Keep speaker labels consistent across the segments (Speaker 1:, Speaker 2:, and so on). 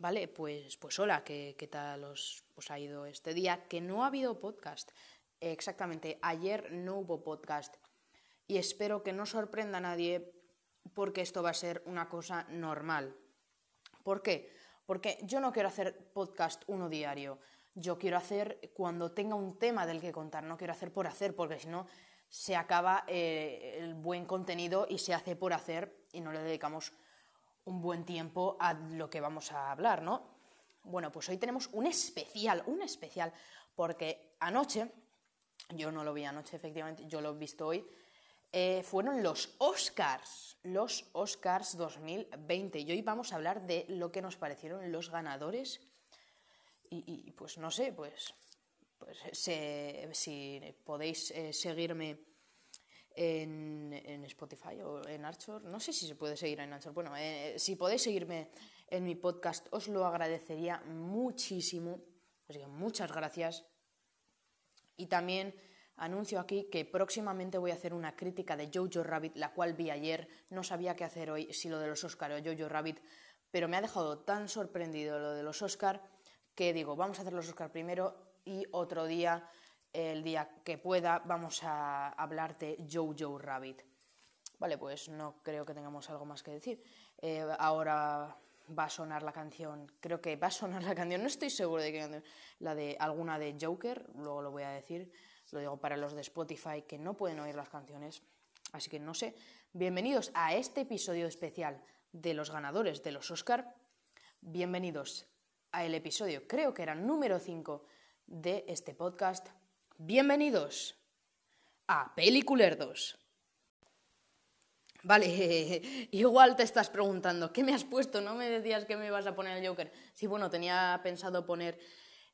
Speaker 1: Vale, pues, pues hola, ¿qué, qué tal os, os, ha ido este día? Que no ha habido podcast. Exactamente, ayer no hubo podcast. Y espero que no sorprenda a nadie porque esto va a ser una cosa normal. ¿Por qué? Porque yo no quiero hacer podcast uno diario. Yo quiero hacer cuando tenga un tema del que contar. No quiero hacer por hacer, porque si no se acaba eh, el buen contenido y se hace por hacer y no le dedicamos un buen tiempo a lo que vamos a hablar, ¿no? Bueno, pues hoy tenemos un especial, un especial, porque anoche, yo no lo vi anoche efectivamente, yo lo he visto hoy, eh, fueron los Oscars, los Oscars 2020. Y hoy vamos a hablar de lo que nos parecieron los ganadores. Y, pues no sé, pues, pues si podéis eh, seguirme en, Spotify o en Archer, no sé si se puede seguir en Archer. Bueno, eh, si podéis seguirme en mi podcast, os lo agradecería muchísimo. Así que muchas gracias. Y también Anuncio aquí que próximamente voy a hacer una crítica de Jojo Rabbit, la cual vi ayer. No sabía qué hacer hoy, si lo de los Oscar o Jojo Rabbit, pero me ha dejado tan sorprendido lo de los Oscar que digo, vamos a hacer los Oscar primero y otro día, el día que pueda, vamos a hablar de Jojo Rabbit. Vale, pues no creo que tengamos algo más que decir. Eh, ahora va a sonar la canción, creo que va a sonar la canción, no estoy seguro de que la de alguna de Joker, luego lo voy a decir lo digo para los de Spotify que no pueden oír las canciones, así que no sé. Bienvenidos a este episodio especial de los ganadores de los Oscar. Bienvenidos al episodio, creo que era número 5 de este podcast. Bienvenidos a Peliculerdos. Vale, igual te estás preguntando, ¿qué me has puesto? ¿No me decías que me ibas a poner el Joker? Sí, bueno, tenía pensado poner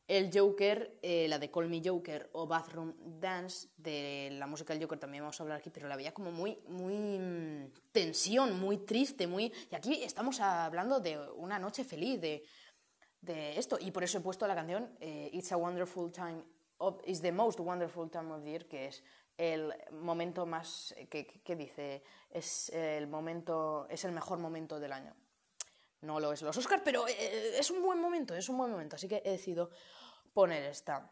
Speaker 1: el Joker, eh, la de Call Me Joker o Bathroom Dance, de la música del Joker también vamos a hablar aquí, pero la veía como muy, muy mm, tensión, muy triste, muy... Y aquí estamos hablando de una noche feliz, de, de esto, y por eso he puesto la canción eh, It's a Wonderful Time, It's the Most Wonderful Time of Year, que es el momento más, que, dice, es el momento, es el mejor momento del año. No lo es los Oscars, pero eh, es un buen momento, es un buen momento. Así que he decidido poner esta.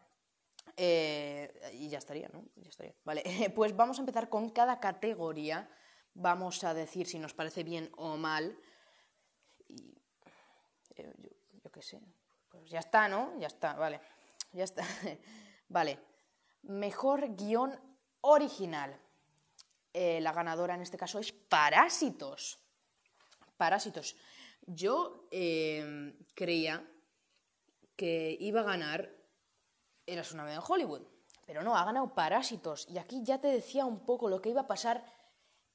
Speaker 1: Eh, y ya estaría, ¿no? Ya estaría. Vale, pues vamos a empezar con cada categoría. Vamos a decir si nos parece bien o mal. Y eh, yo, qué sé. Pues ya está, ¿no? Ya está, vale. Ya está. vale. Mejor guion original. la ganadora en este caso es Parásitos. Parásitos. Yo em, creía que iba a ganar Eras una vez en Hollywood, pero no, ha ganado Parásitos. Y aquí ya te decía un poco lo que iba a pasar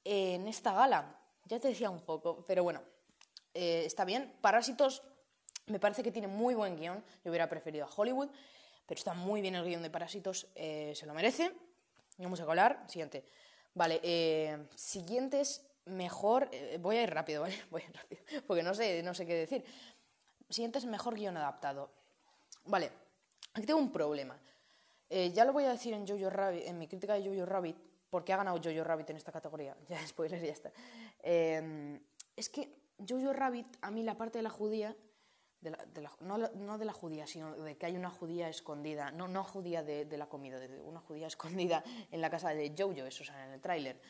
Speaker 1: en esta gala. Ya te decía un poco, pero bueno, eh, está bien. Parásitos me parece que tiene muy buen guion. Yo hubiera preferido a Hollywood, pero está muy bien el guion de Parásitos, eh, se lo merece. Vamos a colar. Siguiente. Vale, eh, siguientes mejor. Eh, voy a ir rápido, ¿vale? Voy a ir rápido, porque no sé, no sé qué decir. Siguiente es mejor guion adaptado. Vale, aquí tengo un problema. Eh, ya lo voy a decir en, Jojo Rabbit, en mi crítica de Jojo Rabbit, porque ha ganado Jojo Rabbit en esta categoría. Ya, spoiler, ya está. Es que Jojo Rabbit, a mí la parte de la judía. No, de la judía, sino de que hay una judía escondida, no, no judía de, de la comida, de una judía escondida en la casa de Jojo, eso sale en el tráiler.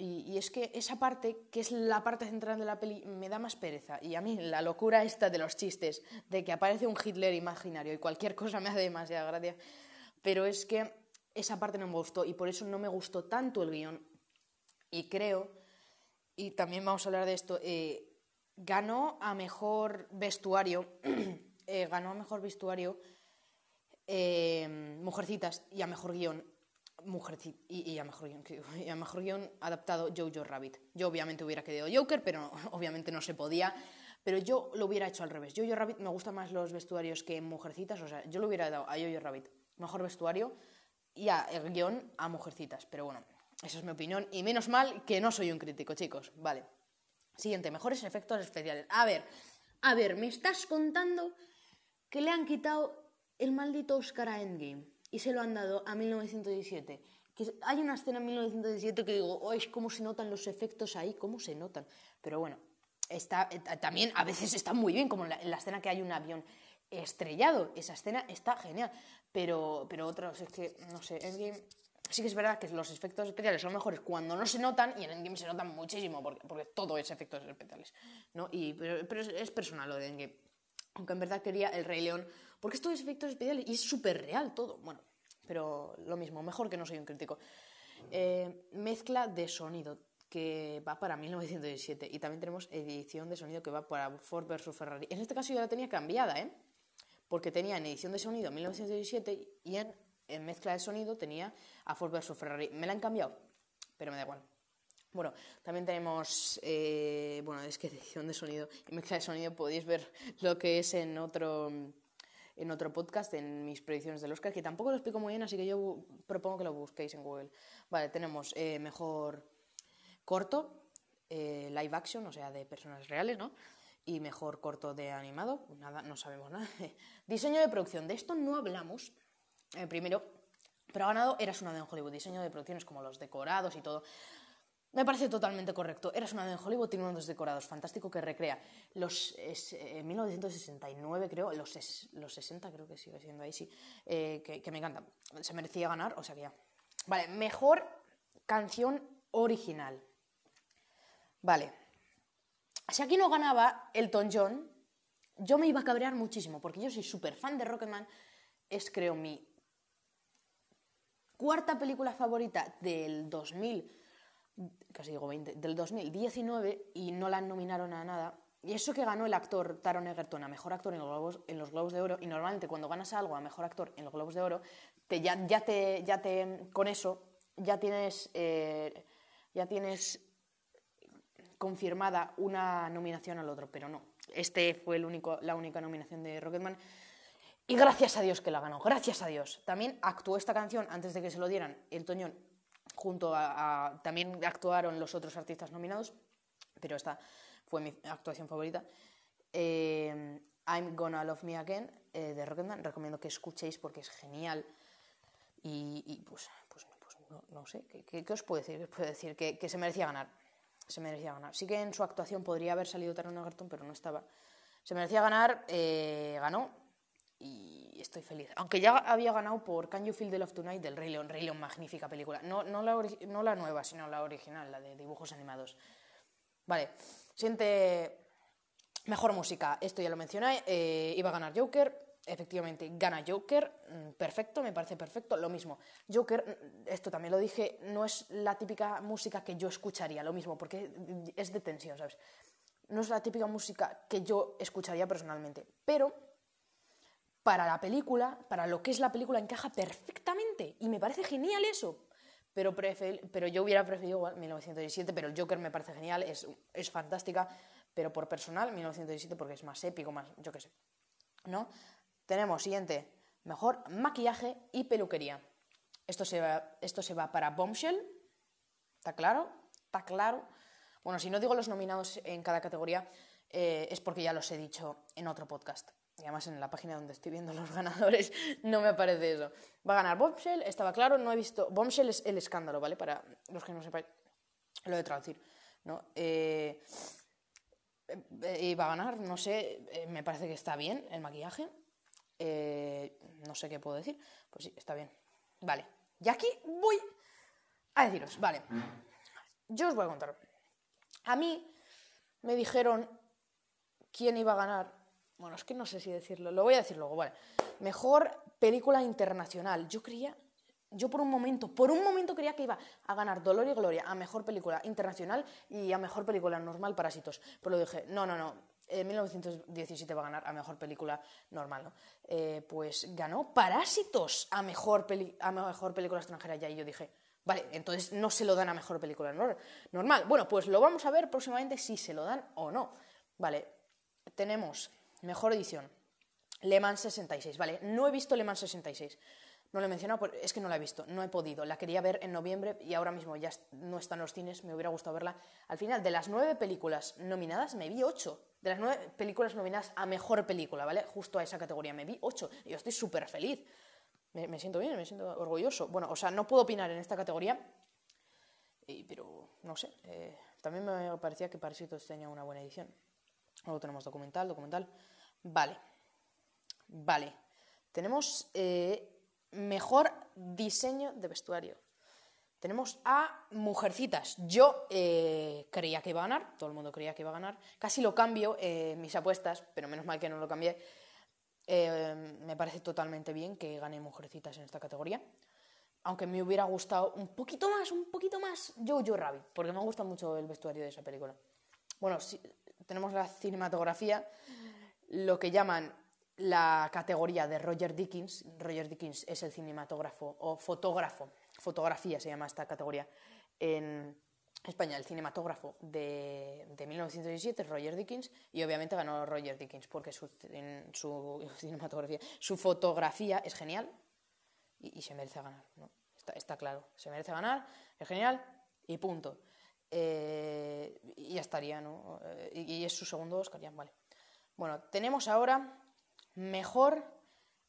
Speaker 1: Y, es que esa parte, que es la parte central de la peli, me da más pereza. Y a mí la locura esta de los chistes, de que aparece un Hitler imaginario y cualquier cosa me hace demasiada gracia. Pero es que esa parte no me gustó y por eso no me gustó tanto el guion. Y creo, y también vamos a hablar de esto, eh, ganó a mejor vestuario, eh, ganó a mejor vestuario eh, Mujercitas y a mejor guion y, a mejor guion, a mejor guion adaptado Jojo Rabbit. Yo obviamente hubiera querido Joker, pero obviamente no se podía. Pero yo lo hubiera hecho al revés. Jojo Rabbit me gustan más los vestuarios que Mujercitas. O sea, yo lo hubiera dado a Jojo Rabbit mejor vestuario y a el guion a Mujercitas. Pero bueno, esa es mi opinión. Y menos mal que no soy un crítico, chicos. Vale. Siguiente, mejores efectos especiales. A ver, a ver, me estás contando que le han quitado el maldito Oscar a Endgame y se lo han dado a 1917. Que hay una escena en 1917 que digo, oh, es cómo se notan los efectos ahí, cómo se notan. Pero bueno, está, eh, también a veces está muy bien, como en la, en la escena que hay un avión estrellado. Esa escena está genial. Pero, pero otros, es que, no sé, Endgame sí que es verdad que los efectos especiales son mejores cuando no se notan y en Endgame se notan muchísimo porque, porque todo es efectos especiales, ¿no? Y, pero, pero es, personal lo de Endgame. Aunque en verdad quería el Rey León, porque esto es efectos especiales y es súper real todo. Bueno, pero lo mismo, mejor que no soy un crítico. Eh, mezcla de sonido que va para 1917 y también tenemos edición de sonido que va para Ford vs Ferrari. En este caso yo la tenía cambiada, ¿eh? Porque tenía en edición de sonido 1917 y en, en mezcla de sonido tenía a Ford vs Ferrari. Me la han cambiado, pero me da igual. Bueno, también tenemos, eh, bueno, es que edición de sonido y mezcla de sonido podéis ver lo que es en otro, en otro podcast, en mis predicciones del Oscar, que tampoco lo explico muy bien, así que yo propongo que lo busquéis en Google. Vale, tenemos eh, mejor corto, eh, live action, o sea, de personas reales, ¿no? Y mejor corto de animado, nada, no sabemos nada. Diseño de producción, de esto no hablamos. Eh, primero, pero ha ganado Eras una de Hollywood. Diseño de producciones como los decorados y todo. Me parece totalmente correcto. Eras una de Hollywood tiene unos decorados fantástico que recrea los es, eh, 1969 creo, los, los 60 creo que sigue siendo ahí, sí, eh, que, que, me encanta. Se merecía ganar, o sea que ya. Vale, mejor canción original. Vale. Si aquí no ganaba Elton John, yo me iba a cabrear muchísimo, porque yo soy súper fan de Rocketman. Es, creo, mi cuarta película favorita del 2000 casi digo 20, del 2019 y no la nominaron a nada. Y eso que ganó el actor Taron Egerton a Mejor Actor en los, Globos, en los Globos de Oro, y normalmente cuando ganas algo a Mejor Actor en los Globos de Oro, te, ya, te, con eso ya tienes, eh, ya tienes confirmada una nominación al otro, pero no. Este fue el único, la única nominación de Rocketman. Y gracias a Dios que la ganó, gracias a Dios. También actuó esta canción antes de que se lo dieran el Toñón junto a, a, también actuaron los otros artistas nominados, pero esta fue mi actuación favorita. Eh, I'm Gonna Love Me Again eh, de Rocketman, recomiendo que escuchéis porque es genial y, y pues, pues, pues no, no, sé, ¿qué, ¿qué, ¿qué, os puedo decir? Os puedo decir que, que, se merecía ganar, se merecía ganar. Sí que en su actuación podría haber salido Taron Egerton, pero no estaba. Se merecía ganar, eh, ganó y estoy feliz. Aunque ya había ganado por Can You Feel the Love Tonight del Rey León. Rey León, magnífica película. No, no, la, no la nueva, sino la original, la de dibujos animados. Vale, siguiente. Mejor música, esto ya lo mencioné. Eh, iba a ganar Joker. Efectivamente, gana Joker. Mm, perfecto, me parece perfecto. Lo mismo. Joker, mm, esto también lo dije, no es la típica música que yo escucharía, lo mismo, porque es de tensión, ¿sabes? No es la típica música que yo escucharía personalmente. Pero para la película, para lo que es la película, encaja perfectamente. Y me parece genial eso. Pero, pero yo hubiera preferido igual 1917, pero el Joker me parece genial, es, es fantástica. Pero por personal, 1917 porque es más épico, más, yo qué sé. ¿No? Tenemos siguiente, mejor maquillaje y peluquería. Esto se va, esto se va para Bombshell. ¿Está claro? ¿Está claro? Bueno, si no digo los nominados en cada categoría, eh, es porque ya los he dicho en otro podcast y además en la página donde estoy viendo los ganadores no me aparece eso. Va a ganar Bombshell, estaba claro, no he visto... Bombshell es el escándalo, ¿vale? Para los que no sepáis lo de traducir, ¿no? Eh, eh, va a ganar, no sé, eh, me parece que está bien el maquillaje. Eh, no sé qué puedo decir. Pues sí, está bien. Vale. Y aquí voy a deciros, vale. Yo os voy a contar. A mí me dijeron quién iba a ganar bueno, es que no sé si decirlo, lo voy a decir luego, vale. Mejor película internacional. Yo creía, yo por un momento, por un momento creía que iba a ganar Dolor y Gloria a mejor película internacional y a mejor película normal Parásitos. Pero dije, no, no, no. En 1917 va a ganar a mejor película normal, ¿no? Eh, pues ganó Parásitos a mejor, peli a mejor película extranjera ya y yo dije, vale, entonces no se lo dan a mejor película normal. Bueno, pues lo vamos a ver próximamente si se lo dan o no. Vale, tenemos Mejor edición. Le Mans 66, vale. No he visto Le Mans 66. No lo he mencionado, es que no la he visto, no he podido. La quería ver en noviembre y ahora mismo ya no está en los cines, me hubiera gustado verla. Al final, de las nueve películas nominadas, me vi ocho. De las nueve películas nominadas a mejor película, ¿vale? Justo a esa categoría, me vi ocho. Yo estoy súper feliz. Me, siento bien, me siento orgulloso. Bueno, o sea, no puedo opinar en esta categoría, pero no sé. Eh, También me parecía que Parásitos tenía una buena edición. Luego tenemos documental, documental. Vale. Vale. Tenemos eh, mejor diseño de vestuario. Tenemos a Mujercitas. Yo eh, creía que iba a ganar, todo el mundo creía que iba a ganar. Casi lo cambio eh, mis apuestas, pero menos mal que no lo cambié. me parece totalmente bien que gane Mujercitas en esta categoría. Aunque me hubiera gustado un poquito más, un poquito más Jojo Rabbit, porque me gusta mucho el vestuario de esa película. Bueno, tenemos la cinematografía, lo que llaman la categoría de Roger Dickens. Roger Dickens es el cinematógrafo o fotógrafo, fotografía se llama esta categoría en España, el cinematógrafo de, de 1917, Roger Dickens, y obviamente ganó Roger Dickens porque su, su cinematografía, su fotografía es genial y, se merece ganar, ¿no? Está, claro, se merece ganar, es genial y punto. Eh, y ya estaría, ¿no? Y, y es su segundo Oscar, ya, vale. Bueno, tenemos ahora Mejor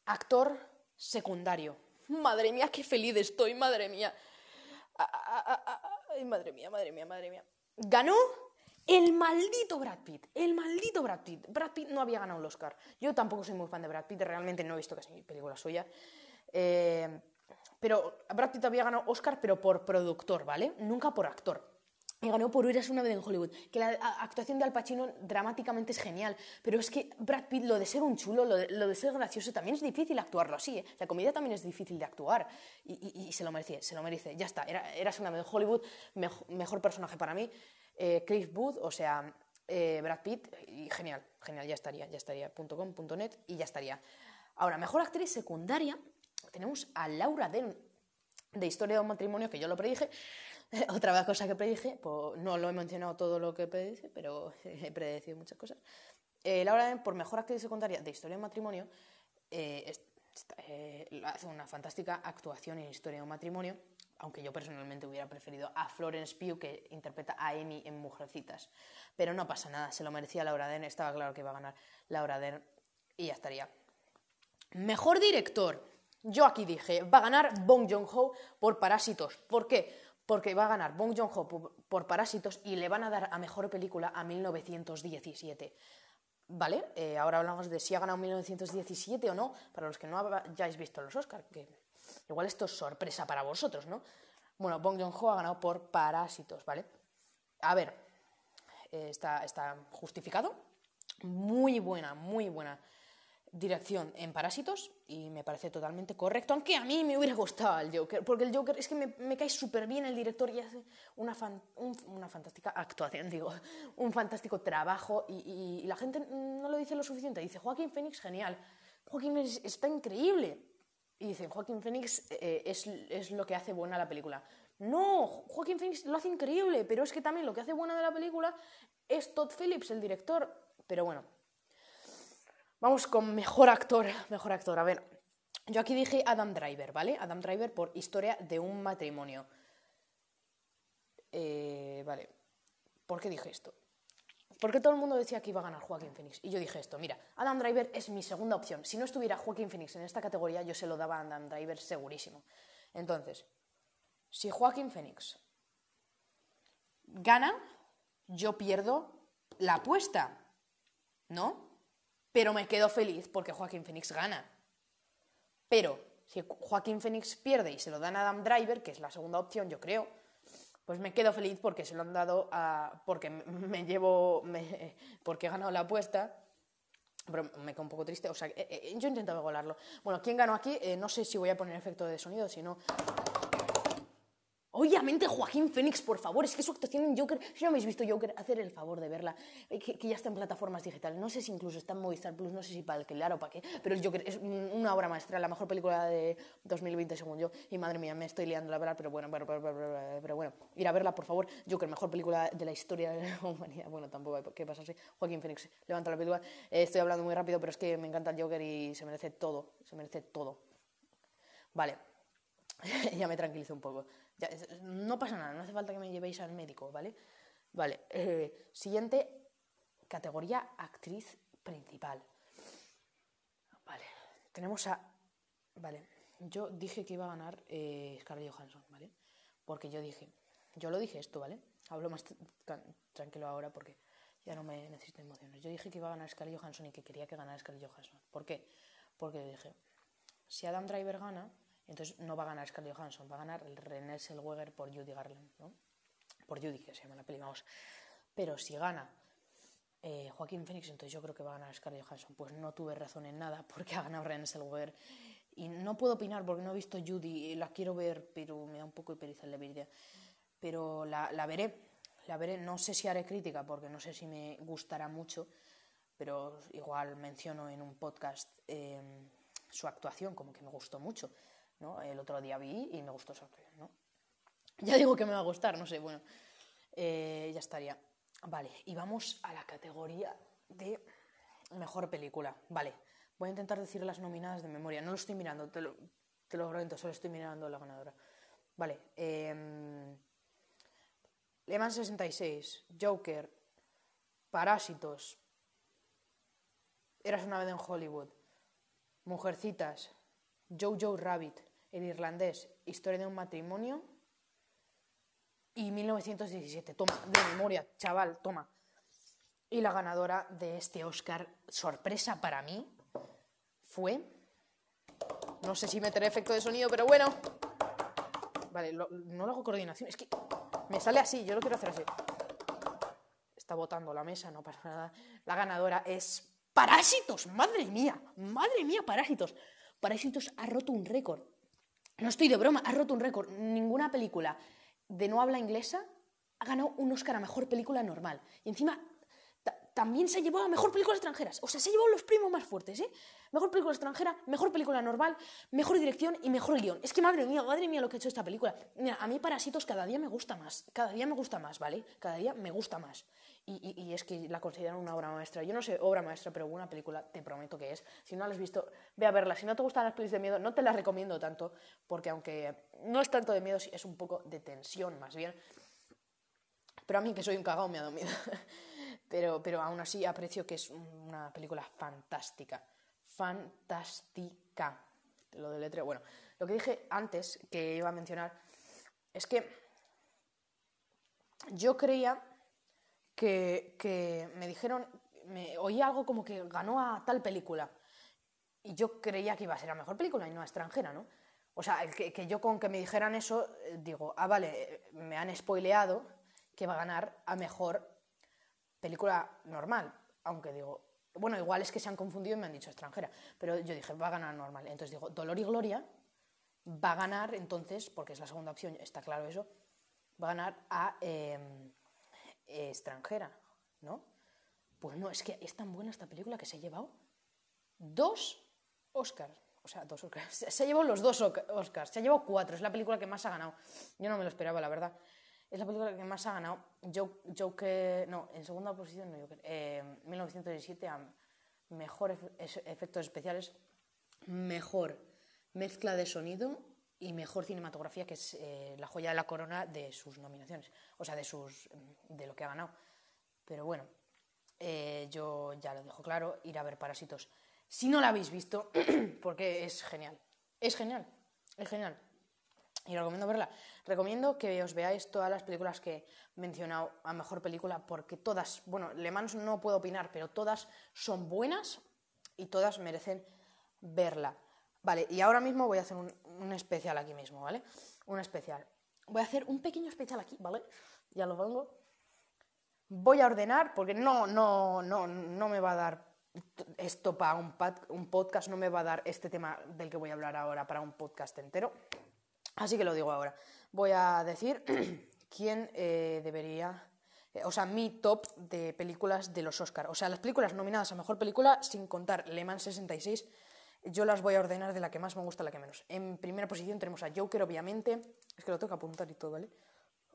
Speaker 1: actor secundario. Madre mía, qué feliz estoy, madre mía. Ay, madre mía, madre mía, madre mía. Ganó el maldito Brad Pitt. El maldito Brad Pitt. Brad Pitt no había ganado el Oscar. Yo tampoco soy muy fan de Brad Pitt, realmente no he visto casi película suya. Eh, pero Brad Pitt había ganado Oscar, pero por productor, ¿vale? Nunca por actor y ganó por Eras una vez en Hollywood. Que la actuación de Al Pacino dramáticamente es genial, pero es que Brad Pitt, lo de ser un chulo, lo de, ser gracioso, también es difícil actuarlo así. ¿eh? La comedia también es difícil de actuar y, se lo merece, se lo merece. Ya está, era, Eras una vez en Hollywood, mejor, personaje para mí. Eh, Cliff Booth, o sea, eh, Brad Pitt, y genial, genial, ya estaría, ya estaría. .com, .net y ya estaría. Ahora, mejor actriz secundaria, tenemos a Laura Dern, de Historia de un matrimonio, que yo lo predije, Otra cosa que predije, pues no lo he mencionado todo lo que predije, pero he predecido muchas cosas. Eh, Laura, por mejor actriz secundaria de Historia de matrimonio, eh, eh, hace una fantástica actuación en Historia de matrimonio, aunque yo personalmente hubiera preferido a Florence Pugh, que interpreta a Amy en Mujercitas. Pero no pasa nada, se lo merecía Laura Dern, estaba claro que iba a ganar Laura Dern y ya estaría. Mejor director. Yo aquí dije, va a ganar Bong Joon-ho por Parásitos. ¿Por qué? Porque va a ganar Bong Joon-ho por, Parásitos y le van a dar a Mejor Película a 1917. ¿Vale? Eh, ahora hablamos de si ha ganado 1917 o no, para los que no hayáis visto los Oscars, que igual esto es sorpresa para vosotros, ¿no? Bueno, Bong Joon-ho ha ganado por Parásitos, ¿vale? A ver, eh, está, está justificado. Muy buena, muy buena dirección en Parásitos y me parece totalmente correcto, aunque a mí me hubiera gustado el Joker, porque el Joker es que me, cae súper bien el director y hace una, una fantástica actuación, digo, un fantástico trabajo y, la gente no lo dice lo suficiente, dice Joaquín Phoenix genial, Joaquín Phoenix está increíble y dice Joaquín Phoenix eh, es, es lo que hace buena la película. No, Joaquín Phoenix lo hace increíble, pero es que también lo que hace buena de la película es Todd Phillips, el director. Pero bueno, Vamos con mejor actor, mejor actor. A ver, yo aquí dije Adam Driver, ¿vale? Adam Driver por Historia de un matrimonio. Eh, vale, ¿por qué dije esto? Porque todo el mundo decía que iba a ganar Joaquín Phoenix. Y yo dije esto, mira, Adam Driver es mi segunda opción. Si no estuviera Joaquín Phoenix en esta categoría, yo se lo daba a Adam Driver segurísimo. Entonces, si Joaquín Phoenix gana, yo pierdo la apuesta, ¿no? Pero me quedo feliz porque Joaquín Phoenix gana. Pero si Joaquín Phoenix pierde y se lo dan a Adam Driver, que es la segunda opción, yo creo, pues me quedo feliz porque se lo han dado a. porque me llevo. porque he ganado la apuesta. Pero me quedo un poco triste. O sea, eh, eh, yo he intentado golarlo. Bueno, ¿quién ganó aquí? Eh, no sé si voy a poner efecto de sonido, si no. Obviamente Joaquín Phoenix, por favor, es que su actuación en Joker, si no habéis visto Joker, hacer el favor de verla, eh, que, ya está en plataformas digitales, no sé si incluso está en Movistar Plus, no sé si para alquilar o para qué, pero el Joker es una obra maestra, la mejor película de 2020 según yo, y madre mía, me estoy liando la verdad, pero bueno, pero, bueno, ir a verla, por favor, Joker, mejor película de la historia de la humanidad, bueno, tampoco hay que pasarse, Joaquín Phoenix, levanta la película, eh, estoy hablando muy rápido, pero es que me encanta el Joker y se merece todo, se merece todo. Vale, ya me tranquilizo un poco no pasa nada, no hace falta que me llevéis al médico, ¿vale? Vale, eh, siguiente categoría actriz principal. Vale, tenemos a... Vale, yo dije que iba a ganar eh, Scarlett Johansson, ¿vale? Porque yo dije, yo lo dije esto, ¿vale? Hablo más tranquilo ahora porque ya no me necesito emociones. Yo dije que iba a ganar Scarlett Johansson y que quería que ganara Scarlett Johansson. ¿Por qué? Porque dije, si Adam Driver gana, entonces no va a ganar Scarlett Johansson, va a ganar René Zellweger por Judy Garland, ¿no? Por Judy, que se llama la peli, vamos. Pero si gana eh, Joaquín Phoenix, entonces yo creo que va a ganar Scarlett Johansson. Pues no tuve razón en nada porque ha ganado René Zellweger. Y no puedo opinar porque no he visto Judy, la quiero ver, pero me da un poco pereza el de Pero la, la veré, la veré, no sé si haré crítica porque no sé si me gustará mucho, pero igual menciono en un podcast em, su actuación, como que me gustó mucho. ¿No? El otro día vi y me gustó actuación. ¿no? Ya digo que me va a gustar, no sé, bueno, eh, ya estaría. Vale, y vamos a la categoría de mejor película. Vale, voy a intentar decir las nominadas de memoria. No lo estoy mirando, te lo, te lo solo estoy mirando la ganadora. Vale, eh, Le Mans 66, Joker, Parásitos, Eras una vez en Hollywood, Mujercitas, Jojo Rabbit, El Irlandés, Historia de un matrimonio y 1917. Toma, de memoria, chaval, toma. Y la ganadora de este Oscar, sorpresa para mí, fue... No sé si meteré efecto de sonido, pero bueno. Vale, no lo hago coordinación. Es que me sale así, yo lo quiero hacer así. Está botando la mesa, no pasa nada. La ganadora es Parásitos. Madre mía, madre mía, Parásitos. Parásitos ha roto un récord. No estoy de broma, ha roto un récord. Ninguna película de no habla inglesa ha ganado un Oscar a Mejor Película Normal. Y encima también se llevado a Mejor Película Extranjeras. O sea, se llevado los primos más fuertes, ¿eh? Mejor Película Extranjera, Mejor Película Normal, Mejor Dirección y Mejor Guión. Es que madre mía, madre mía lo que ha hecho esta película. Mira, a mí Parásitos cada día me gusta más. Cada día me gusta más, ¿vale? Cada día me gusta más. Y, es que la consideran una obra maestra. Yo no sé obra maestra, pero una película te prometo que es. Si no la has visto, ve a verla. Si no te gustan las películas de miedo, no te las recomiendo tanto, porque aunque no es tanto de miedo, es un poco de tensión más bien. Pero a mí, que soy un cagao, me ha dado miedo. pero, pero aún así aprecio que es una película fantástica. Fantástica. Lo de letra. Bueno, lo que dije antes, que iba a mencionar, es que yo creía que, me dijeron, me oí algo como que ganó a tal película. Y yo creía que iba a ser la mejor película y no a extranjera, ¿no? O sea, que, que yo con que me dijeran eso, eh, digo, ah, vale, eh, me han spoileado que va a ganar a mejor película normal. Aunque digo, bueno, igual es que se han confundido y me han dicho extranjera. Pero yo dije, va a ganar normal. Entonces digo, Dolor y Gloria va a ganar, entonces, porque es la segunda opción, está claro eso, va a ganar a. Extranjera, ¿no? Pues no, es que es tan buena esta película que se ha llevado dos Oscars. O sea, dos Oscars. Se ha llevado los dos Oscars. Se ha llevado cuatro. Es la película que más ha ganado. Yo no me lo esperaba, la verdad. Es la película que más ha ganado. Joker. No, en segunda posición, no, Joker. Eh, 1917 a mejor efectos especiales, mejor mezcla de sonido y mejor cinematografía, que es eh, la joya de la corona de sus nominaciones, o sea, de, sus, de lo que ha ganado. Pero bueno, eh, yo ya lo dejo claro, ir a ver Parásitos. Si no la habéis visto, porque es genial, es genial, es genial. Y recomiendo verla. Recomiendo que os veáis todas las películas que he mencionado a mejor película, porque todas, bueno, Le Mans no puedo opinar, pero todas son buenas y todas merecen verla. Vale, y ahora mismo voy a hacer un, especial aquí mismo, ¿vale? Un especial. Voy a hacer un pequeño especial aquí, ¿vale? Ya lo pongo. Voy a ordenar, porque no, no, no, no me va a dar esto para un, un podcast, no me va a dar este tema del que voy a hablar ahora para un podcast entero. Así que lo digo ahora. Voy a decir quién eh, debería eh, o sea, mi top de películas de los Oscars. O sea, las películas nominadas a Mejor Película, sin contar Le Mans 66, yo las voy a ordenar de la que más me gusta a la que menos. En primera posición tenemos a Joker, obviamente. Es que lo tengo que apuntar y todo, ¿vale?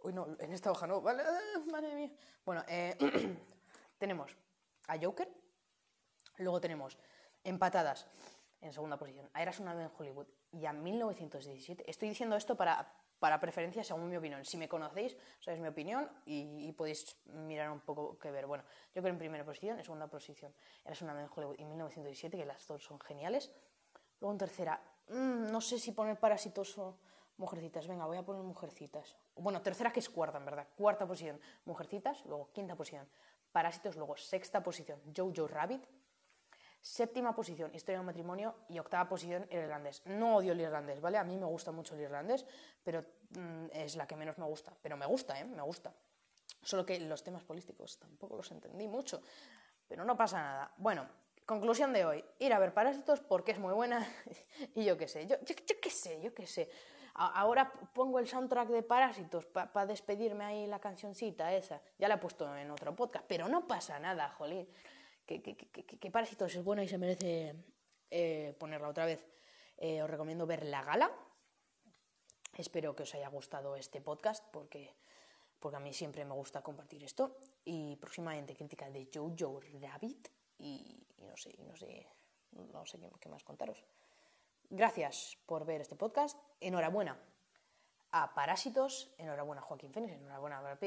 Speaker 1: Uy, no, en esta hoja no, ¿vale? Ah, madre mía. Bueno, eh, tenemos a Joker. Luego tenemos empatadas en segunda posición a Eras una vez en Hollywood y a 1917. Estoy diciendo esto para, para preferencia según mi opinión. Si me conocéis, sabéis mi opinión y, podéis mirar un poco qué ver. Bueno, yo creo en primera posición, en segunda posición, Eras una en Hollywood y 1917, que las dos son geniales. Luego en tercera, mm, no sé si poner Parásitos o Mujercitas. Venga, voy a poner Mujercitas. bueno, tercera que es cuarta, en verdad. Cuarta posición, Mujercitas, luego quinta posición, Parásitos, luego sexta posición, Jojo Rabbit, séptima posición, Historia de un matrimonio y octava posición, irlandés. No odio el irlandés, ¿vale? A mí me gusta mucho el irlandés, pero mm, es la que menos me gusta. Pero me gusta, ¿eh? Me gusta. Solo que los temas políticos tampoco los entendí mucho. Pero no pasa nada. Bueno, conclusión de hoy. Ir a ver Parásitos porque es muy buena y yo qué sé. Yo, yo qué sé, yo qué sé. Ahora pongo el soundtrack de Parásitos para despedirme ahí la cancioncita esa. Ya la he puesto en otro podcast, pero no pasa nada, jolín. Que, Parásitos es buena y se merece eh, ponerla otra vez. Eh, os recomiendo ver La Gala. Espero que os haya gustado este podcast porque, porque a mí siempre me gusta compartir esto. Y próximamente crítica de Jojo Rabbit y, no sé, no sé, no sé qué más contaros. Gracias por ver este podcast. Enhorabuena a Parásitos, enhorabuena a Joaquín Phoenix, enhorabuena a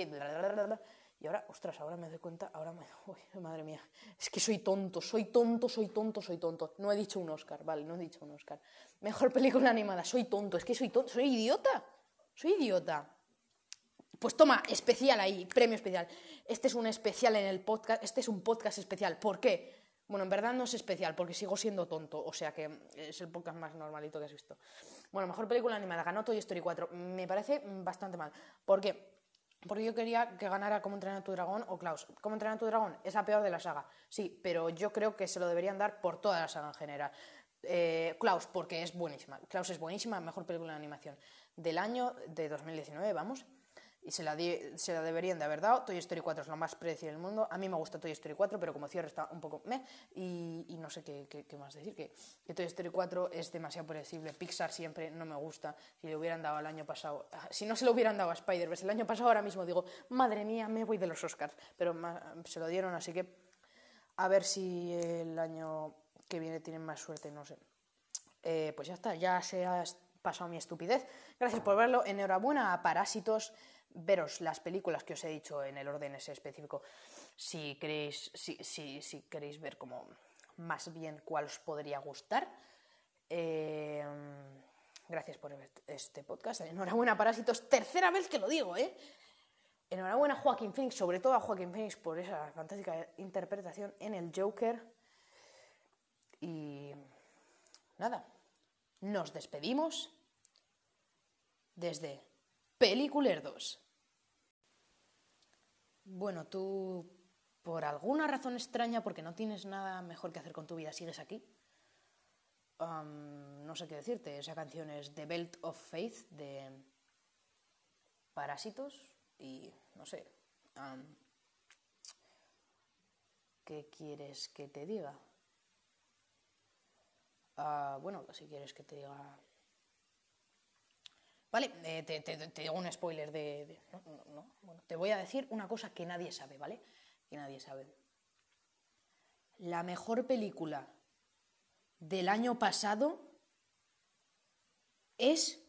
Speaker 1: Y ahora, ostras, ahora me doy cuenta, ahora me... Uy, madre mía, es que soy tonto, soy tonto, soy tonto, soy tonto. No he dicho un Oscar, vale, no he dicho un Oscar. Mejor película animada, soy tonto, es que soy tonto, soy idiota, soy idiota. Pues toma, especial ahí, premio especial. Este es un especial en el podcast, este es un podcast especial. ¿Por qué? Bueno, en verdad no es especial porque sigo siendo tonto, o sea que es el podcast más normalito que has visto. Bueno, mejor película animada, ganó Toy Story 4. Me parece bastante mal. ¿Por qué? Porque yo quería que ganara Cómo entrenar a tu dragón o Klaus. Cómo entrenar a tu dragón es la peor de la saga, sí, pero yo creo que se lo deberían dar por toda la saga en general. Eh, Klaus, porque es buenísima. Klaus es buenísima, mejor película de animación del año de 2019, vamos y se la, se la deberían de haber dado. Toy Story 4 es lo más predecible del mundo. A mí me gusta Toy Story 4, pero como cierre está un poco meh. Y, y no sé qué, qué, más decir. Que, que, Toy Story 4 es demasiado predecible. Pixar siempre no me gusta. Si le hubieran dado el año pasado. Si no se lo hubieran dado a Spider-Verse el año pasado, ahora mismo digo, madre mía, me voy de los Oscars. Pero se lo dieron, así que a ver si el año que viene tienen más suerte, no sé. Eh, pues ya está, ya se ha pasado mi estupidez. Gracias por verlo. Enhorabuena a Parásitos veros las películas que os he dicho en el orden ese específico, si queréis, si, si, si queréis ver como más bien cuál os podría gustar. Eh, gracias por este podcast. Enhorabuena, Parásitos. Tercera vez que lo digo, ¿eh? Enhorabuena a Joaquín Phoenix, sobre todo a Joaquín Phoenix por esa fantástica interpretación en el Joker. Y nada, nos despedimos desde Peliculerdos. Bueno, tú, por alguna razón extraña, porque no tienes nada mejor que hacer con tu vida, sigues aquí. no sé qué decirte. Esa canción es The Belt of Faith de Parásitos y no sé. ¿Qué quieres que te diga? Ah, bueno, si quieres que te diga ¿Vale? Eh, te, te, digo un spoiler de... no, no, te voy a decir una cosa que nadie sabe, ¿vale? Que nadie sabe. La mejor película del año pasado es...